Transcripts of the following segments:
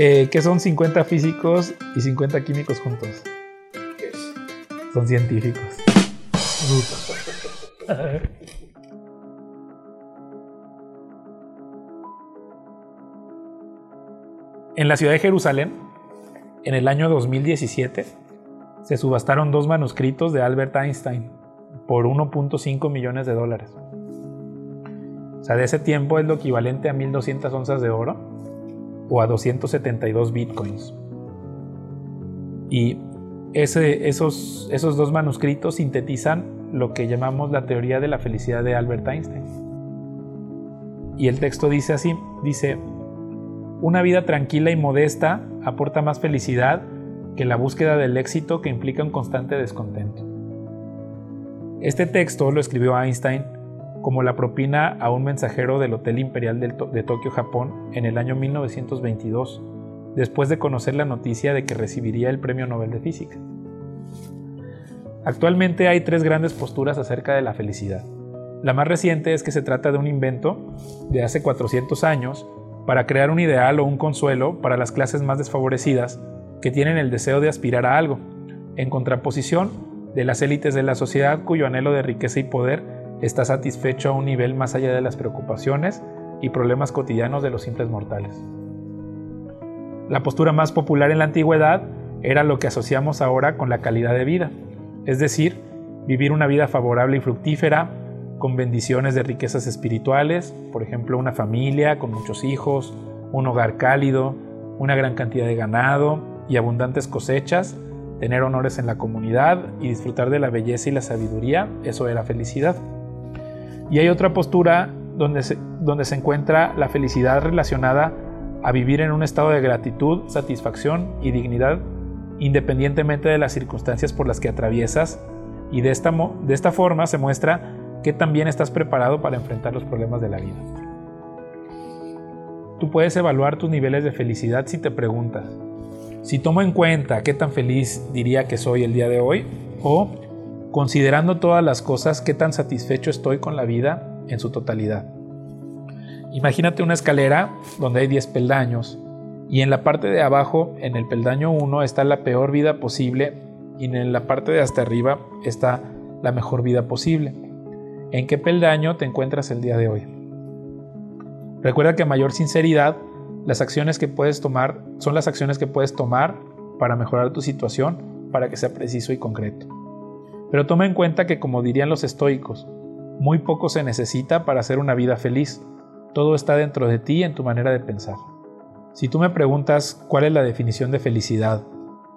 Eh, ¿Qué son 50 físicos y 50 químicos juntos? Son científicos. en la ciudad de Jerusalén, en el año 2017, se subastaron dos manuscritos de Albert Einstein por 1.5 millones de dólares. O sea, de ese tiempo es lo equivalente a 1.200 onzas de oro o a 272 bitcoins. Y ese, esos, esos dos manuscritos sintetizan lo que llamamos la teoría de la felicidad de Albert Einstein. Y el texto dice así, dice, una vida tranquila y modesta aporta más felicidad que la búsqueda del éxito que implica un constante descontento. Este texto lo escribió Einstein como la propina a un mensajero del Hotel Imperial de Tokio, Japón, en el año 1922, después de conocer la noticia de que recibiría el Premio Nobel de Física. Actualmente hay tres grandes posturas acerca de la felicidad. La más reciente es que se trata de un invento de hace 400 años para crear un ideal o un consuelo para las clases más desfavorecidas que tienen el deseo de aspirar a algo, en contraposición de las élites de la sociedad cuyo anhelo de riqueza y poder está satisfecho a un nivel más allá de las preocupaciones y problemas cotidianos de los simples mortales. La postura más popular en la antigüedad era lo que asociamos ahora con la calidad de vida, es decir, vivir una vida favorable y fructífera, con bendiciones de riquezas espirituales, por ejemplo, una familia con muchos hijos, un hogar cálido, una gran cantidad de ganado y abundantes cosechas, tener honores en la comunidad y disfrutar de la belleza y la sabiduría, eso era felicidad. Y hay otra postura donde se, donde se encuentra la felicidad relacionada a vivir en un estado de gratitud, satisfacción y dignidad independientemente de las circunstancias por las que atraviesas y de esta, de esta forma se muestra que también estás preparado para enfrentar los problemas de la vida. Tú puedes evaluar tus niveles de felicidad si te preguntas, si tomo en cuenta qué tan feliz diría que soy el día de hoy, o considerando todas las cosas, qué tan satisfecho estoy con la vida en su totalidad. Imagínate una escalera donde hay 10 peldaños y en la parte de abajo, en el peldaño 1, está la peor vida posible y en la parte de hasta arriba está la mejor vida posible. ¿En qué peldaño te encuentras el día de hoy? Recuerda que a mayor sinceridad, las acciones que puedes tomar son las acciones que puedes tomar para mejorar tu situación, para que sea preciso y concreto. Pero toma en cuenta que como dirían los estoicos, muy poco se necesita para hacer una vida feliz. Todo está dentro de ti en tu manera de pensar. Si tú me preguntas cuál es la definición de felicidad,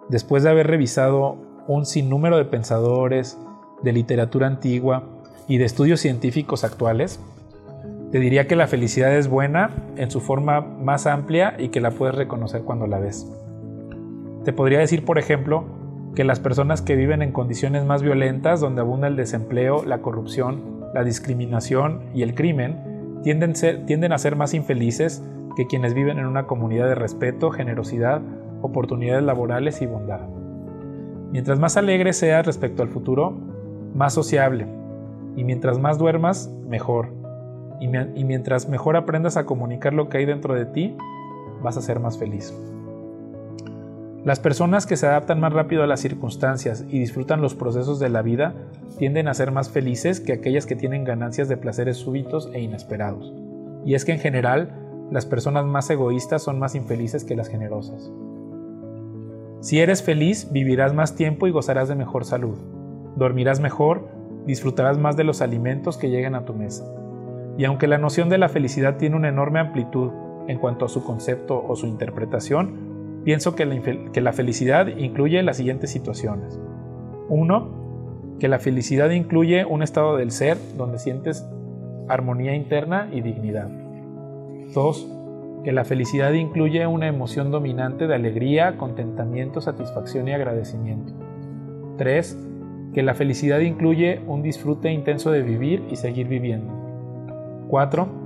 después de haber revisado un sinnúmero de pensadores, de literatura antigua, y de estudios científicos actuales, te diría que la felicidad es buena en su forma más amplia y que la puedes reconocer cuando la ves. Te podría decir, por ejemplo, que las personas que viven en condiciones más violentas, donde abunda el desempleo, la corrupción, la discriminación y el crimen, tienden, a ser más infelices que quienes viven en una comunidad de respeto, generosidad, oportunidades laborales y bondad. Mientras más alegre seas respecto al futuro, más sociable, y mientras más duermas, mejor. Y, mientras mejor aprendas a comunicar lo que hay dentro de ti, vas a ser más feliz. Las personas que se adaptan más rápido a las circunstancias y disfrutan los procesos de la vida tienden a ser más felices que aquellas que tienen ganancias de placeres súbitos e inesperados. Y es que en general, las personas más egoístas son más infelices que las generosas. Si eres feliz, vivirás más tiempo y gozarás de mejor salud. Dormirás mejor, disfrutarás más de los alimentos que lleguen a tu mesa. Y aunque la noción de la felicidad tiene una enorme amplitud en cuanto a su concepto o su interpretación, pienso que la, que la felicidad incluye las siguientes situaciones. 1. Que la felicidad incluye un estado del ser donde sientes armonía interna y dignidad. 2. Que la felicidad incluye una emoción dominante de alegría, contentamiento, satisfacción y agradecimiento. 3 que la felicidad incluye un disfrute intenso de vivir y seguir viviendo. 4.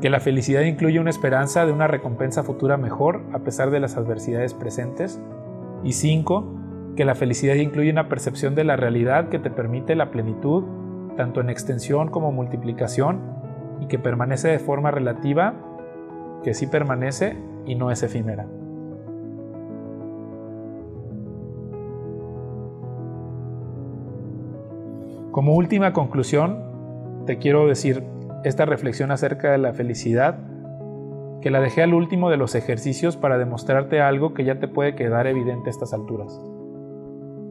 Que la felicidad incluye una esperanza de una recompensa futura mejor a pesar de las adversidades presentes. Y 5. Que la felicidad incluye una percepción de la realidad que te permite la plenitud, tanto en extensión como multiplicación, y que permanece de forma relativa que sí permanece y no es efímera. Como última conclusión, te quiero decir esta reflexión acerca de la felicidad, que la dejé al último de los ejercicios para demostrarte algo que ya te puede quedar evidente a estas alturas.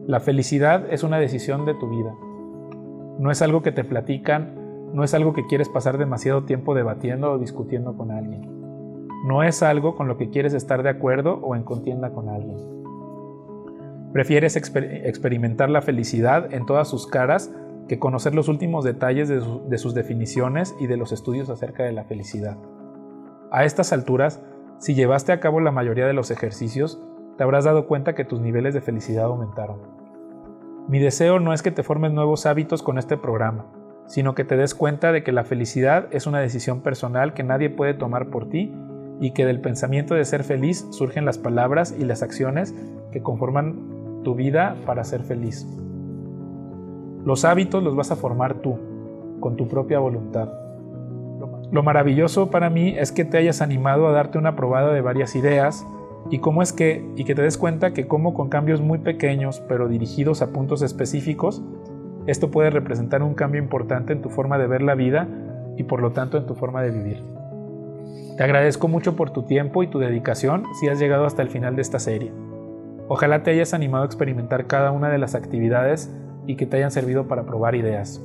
La felicidad es una decisión de tu vida. No es algo que te platican, no es algo que quieres pasar demasiado tiempo debatiendo o discutiendo con alguien. No es algo con lo que quieres estar de acuerdo o en contienda con alguien. Prefieres experimentar la felicidad en todas sus caras que conocer los últimos detalles de, sus definiciones y de los estudios acerca de la felicidad. A estas alturas, si llevaste a cabo la mayoría de los ejercicios, te habrás dado cuenta que tus niveles de felicidad aumentaron. Mi deseo no es que te formes nuevos hábitos con este programa, sino que te des cuenta de que la felicidad es una decisión personal que nadie puede tomar por ti y que del pensamiento de ser feliz surgen las palabras y las acciones que conforman tu vida para ser feliz. Los hábitos los vas a formar tú, con tu propia voluntad. Lo maravilloso para mí es que te hayas animado a darte una probada de varias ideas y cómo es que y que te des cuenta que como con cambios muy pequeños pero dirigidos a puntos específicos, esto puede representar un cambio importante en tu forma de ver la vida y por lo tanto en tu forma de vivir. Te agradezco mucho por tu tiempo y tu dedicación si has llegado hasta el final de esta serie. Ojalá te hayas animado a experimentar cada una de las actividades y que te hayan servido para probar ideas.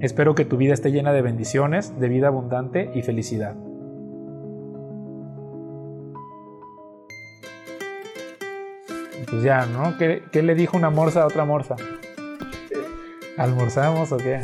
Espero que tu vida esté llena de bendiciones, de vida abundante y felicidad. Pues ya, ¿no? ¿Qué, le dijo una morsa a otra morsa? ¿Almorzamos o qué?